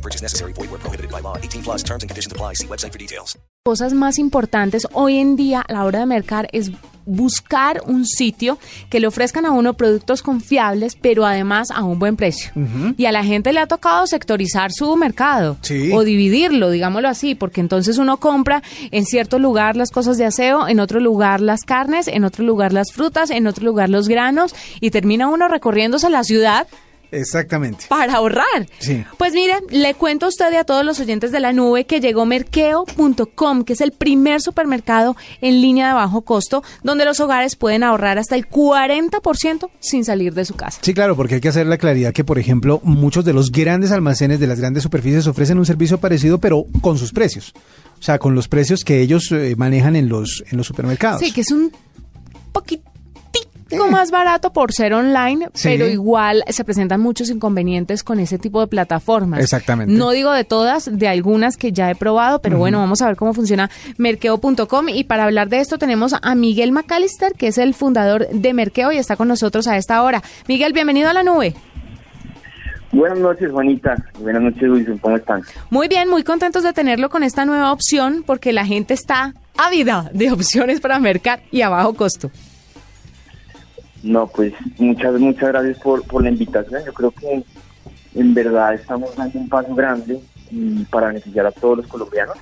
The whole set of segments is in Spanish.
No purchase necessary. Void where prohibited by law. 18 plus terms and conditions apply. See website for details. Cosas más importantes hoy en día a la hora de mercar es buscar un sitio que le ofrezcan a uno productos confiables, pero además a un buen precio. Y a la gente le ha tocado sectorizar su mercado Sí. o dividirlo, digámoslo así, porque entonces uno compra en cierto lugar las cosas de aseo, en otro lugar las carnes, en otro lugar las frutas, en otro lugar los granos y termina uno recorriéndose la ciudad Exactamente. para ahorrar. Sí. Pues mire, le cuento a usted y a todos los oyentes de la nube que llegó merkeo.com, que es el primer supermercado en línea de bajo costo, donde los hogares pueden ahorrar hasta el 40% sin salir de su casa. Sí, claro, porque hay que hacer la claridad que, por ejemplo, muchos de los grandes almacenes de las grandes superficies ofrecen un servicio parecido, pero con sus precios. O sea, con los precios que ellos eh, manejan en los, en los supermercados. Sí, que es un poquitico más barato por ser online, Sí. pero igual se presentan muchos inconvenientes con ese tipo de plataformas. Exactamente. No digo de todas, de algunas que ya he probado, pero bueno, vamos a ver cómo funciona merkeo.com y para hablar de esto tenemos a Miguel McAllister, que es el fundador de Merkeo y está con nosotros a esta hora. Miguel, bienvenido a la nube. Buenas noches, Juanita. Buenas noches, Wilson. ¿Cómo están? Muy bien, muy contentos de tenerlo con esta nueva opción porque la gente está ávida de opciones para mercar y a bajo costo. No, pues muchas, muchas gracias por, por la invitación. Yo creo que en verdad estamos dando un paso grande y para beneficiar a todos los colombianos.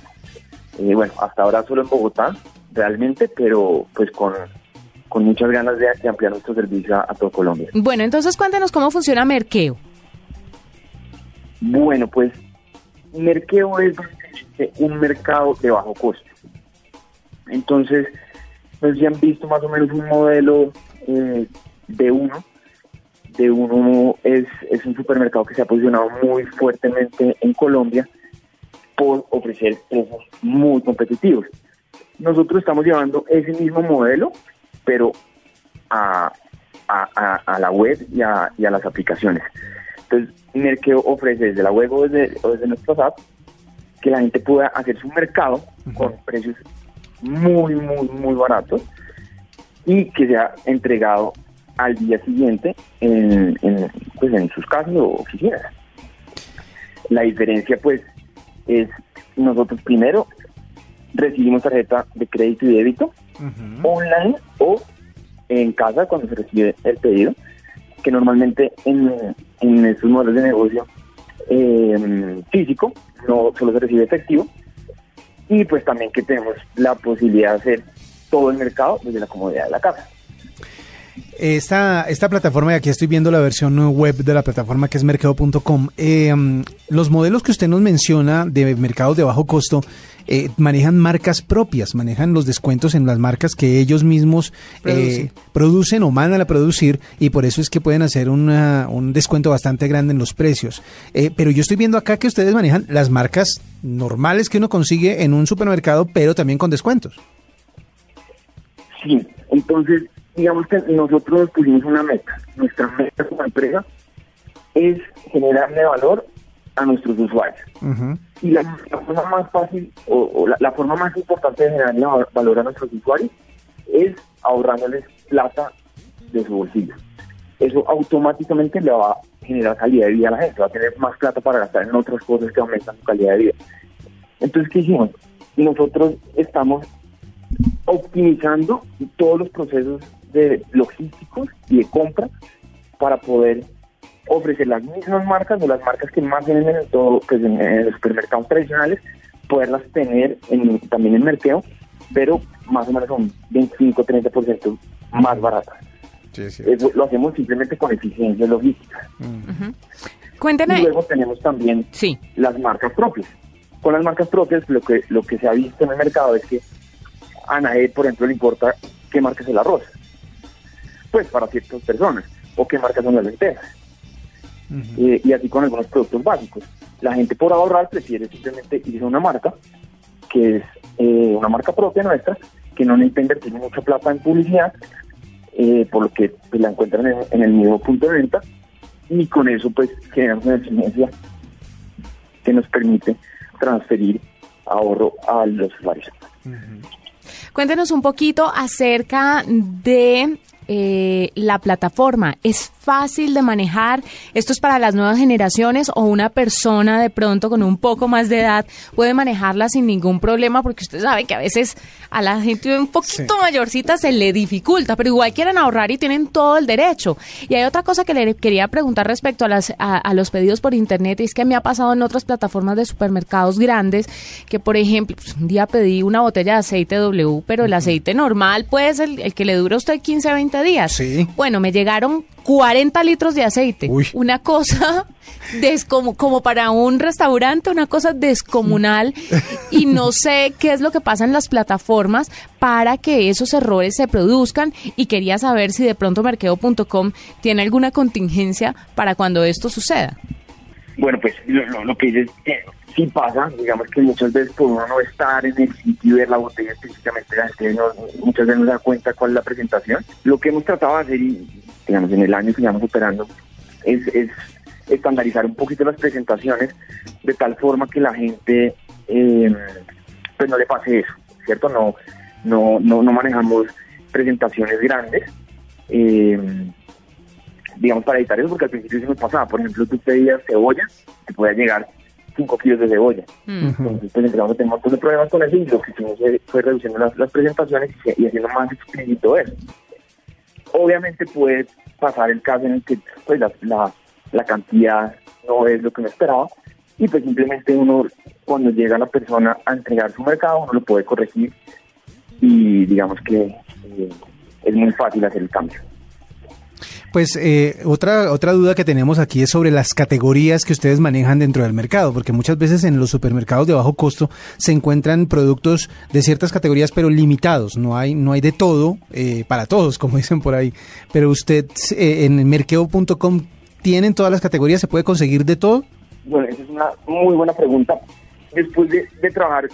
Eh, bueno, hasta ahora solo en Bogotá, realmente, pero pues con, con muchas ganas de, de ampliar nuestro servicio a, a todo Colombia. Bueno, entonces cuéntanos cómo funciona Merkeo. Bueno, pues Merkeo es un mercado de bajo costo. Entonces, pues ya han visto más o menos un modelo eh, de uno. De uno es, es un supermercado que se ha posicionado muy fuertemente en Colombia por ofrecer precios muy competitivos. Nosotros estamos llevando ese mismo modelo, pero a, a, la web y a, y a las aplicaciones. Entonces, Merkeo ofrece desde la web o desde, o desde nuestras apps que la gente pueda hacer su mercado con precios muy, muy, muy baratos y que sea entregado al día siguiente en, en, pues, en sus casas o oficinas. La diferencia, pues, es nosotros primero recibimos tarjeta de crédito y débito online o en casa cuando se recibe el pedido, que normalmente en, en estos modelos de negocio eh, físico no solo se recibe efectivo y pues también que tenemos la posibilidad de hacer todo el mercado desde la comodidad de la casa. Esta, esta plataforma, y aquí estoy viendo la versión web de la plataforma que es mercado.com, eh, mm, los modelos que usted nos menciona de mercados de bajo costo eh, manejan marcas propias, manejan los descuentos en las marcas que ellos mismos eh, Producen. o mandan a producir y por eso es que pueden hacer una- un descuento bastante grande en los precios. Eh, pero yo estoy viendo acá que ustedes manejan las marcas normales que uno consigue en un supermercado, pero también con descuentos. Sí, entonces digamos que nosotros nos pusimos una meta. Nuestra meta como empresa es generarle valor a nuestros usuarios. Y la, la forma más fácil o, o la, la forma más importante de generarle va- valor a nuestros usuarios es ahorrándoles plata de su bolsillo. Eso automáticamente le va a generar calidad de vida a la gente, va a tener más plata para gastar en otras cosas que aumentan su calidad de vida. Entonces, ¿qué hicimos? Nosotros estamos optimizando todos los procesos de logísticos y de compra para poder ofrecer las mismas marcas o las marcas que más venden en todo, pues en, en los supermercados tradicionales, poderlas tener en- también en mercado, pero más o menos un 25-30% más baratas. Eso lo hacemos simplemente con eficiencia logística. Y Cuénteme. luego tenemos también Sí. las marcas propias. Con las marcas propias lo que lo que se ha visto en el mercado es que a nadie, por ejemplo, le importa qué marca es el arroz. Pues para ciertas personas. O qué marca son las lentejas. Eh, y así con algunos productos básicos. La gente por ahorrar prefiere simplemente irse a una marca que es eh, una marca propia nuestra, que no necesita invertir mucha plata en publicidad, eh, por lo que pues, la encuentran en, en el mismo punto de venta y con eso pues generamos una eficiencia que nos permite transferir ahorro a los usuarios. Cuéntenos un poquito acerca de eh, la plataforma. ¿Es fácil de manejar? ¿Esto es para las nuevas generaciones o una persona de pronto con un poco más de edad puede manejarla sin ningún problema? Porque usted sabe que a veces a la gente un poquito mayorcita se le dificulta, pero igual quieren ahorrar y tienen todo el derecho. Y hay otra cosa que le quería preguntar respecto a, las, a, a los pedidos por internet, y es que me ha pasado en otras plataformas de supermercados grandes que, por ejemplo, pues, un día pedí una botella de aceite W, pero el aceite normal puede ser el, el que le dura a usted 15, 20 días. Sí. Bueno, me llegaron 40 litros de aceite. Uy. Una cosa descomu- como para un restaurante, una cosa descomunal. y no sé qué es lo que pasa en las plataformas para que esos errores se produzcan. Y quería saber si de pronto merkeo.com tiene alguna contingencia para cuando esto suceda. Bueno, pues lo, lo- lo que dices eh, sí pasa, digamos que muchas veces por uno no estar en el sitio y ver la botella específicamente, la gente no- muchas veces no se da cuenta cuál es la presentación. Lo que hemos tratado de hacer, y, digamos, en el año que llevamos operando, es, es estandarizar un poquito las presentaciones de tal forma que la gente eh, pues no le pase eso, ¿cierto? No, no, no, no manejamos presentaciones grandes. eh, digamos, para evitar eso, porque al principio se nos pasaba. Por ejemplo, tú pedías cebolla, te podía llegar 5 kilos de cebolla. Entonces, pues empezamos a tener un montón de problemas con eso y lo que hicimos fue, reduciendo las, las presentaciones y, y haciendo más explícito eso. Obviamente puede pasar el caso en el que pues, la, la, cantidad no es lo que uno esperaba y pues simplemente uno, cuando llega la persona a entregar su mercado, uno lo puede corregir y digamos que eh, es muy fácil hacer el cambio. Pues eh, otra otra duda que tenemos aquí es sobre las categorías que ustedes manejan dentro del mercado, porque muchas veces en los supermercados de bajo costo se encuentran productos de ciertas categorías, pero limitados. No hay no hay de todo eh, para todos, como dicen por ahí. Pero usted eh, en merkeo.com tienen todas las categorías, se puede conseguir de todo. Bueno, esa es una muy buena pregunta. Después de, de trabajar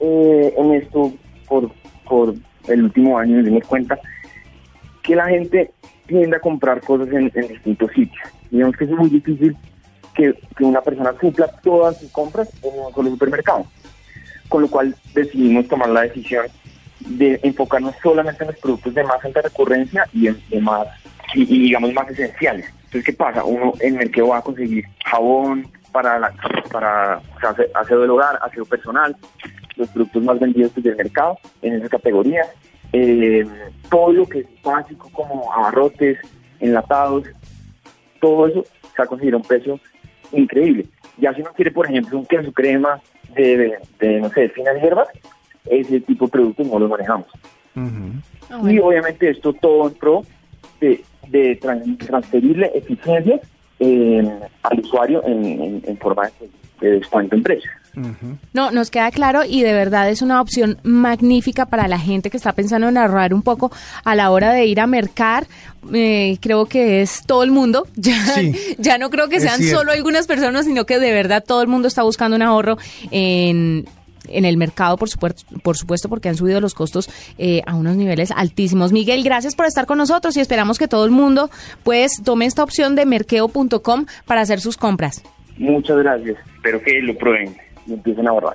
eh, en esto por, por el último año, nos dimos cuenta que la gente tiende a comprar cosas en, en distintos sitios. Digamos que es muy difícil que, que una persona cumpla todas sus compras en un solo supermercado. Con lo cual decidimos tomar la decisión de enfocarnos solamente en los productos de más alta recurrencia y en, de más y, digamos más esenciales. Entonces, ¿qué pasa? Uno en el que va a conseguir jabón para la, para o sea, ase- aseo del hogar, aseo personal, los productos más vendidos del mercado en esa categoría. Eh, todo lo que es básico como abarrotes, enlatados, todo eso se ha conseguido un precio increíble. Ya si uno quiere, por ejemplo, un queso crema de, de, de, no sé, de finas hierbas, ese tipo de productos no los manejamos. Ah, Y obviamente esto todo en pro de, de tran- transferirle eficiencia eh, al usuario en, en- en forma de, de descuento en precios. No, nos queda claro y de verdad es una opción magnífica para la gente que está pensando en ahorrar un poco a la hora de ir a mercar. Eh, creo que es todo el mundo. Ya, Sí, ya no creo que sean solo algunas personas, sino que de verdad todo el mundo está buscando un ahorro en en el mercado, por supuesto, por supuesto porque han subido los costos eh, a unos niveles altísimos. Miguel, gracias por estar con nosotros y esperamos que todo el mundo pues tome esta opción de merkeo.com para hacer sus compras. Muchas gracias. Espero que lo prueben y empiecen a ahorrar.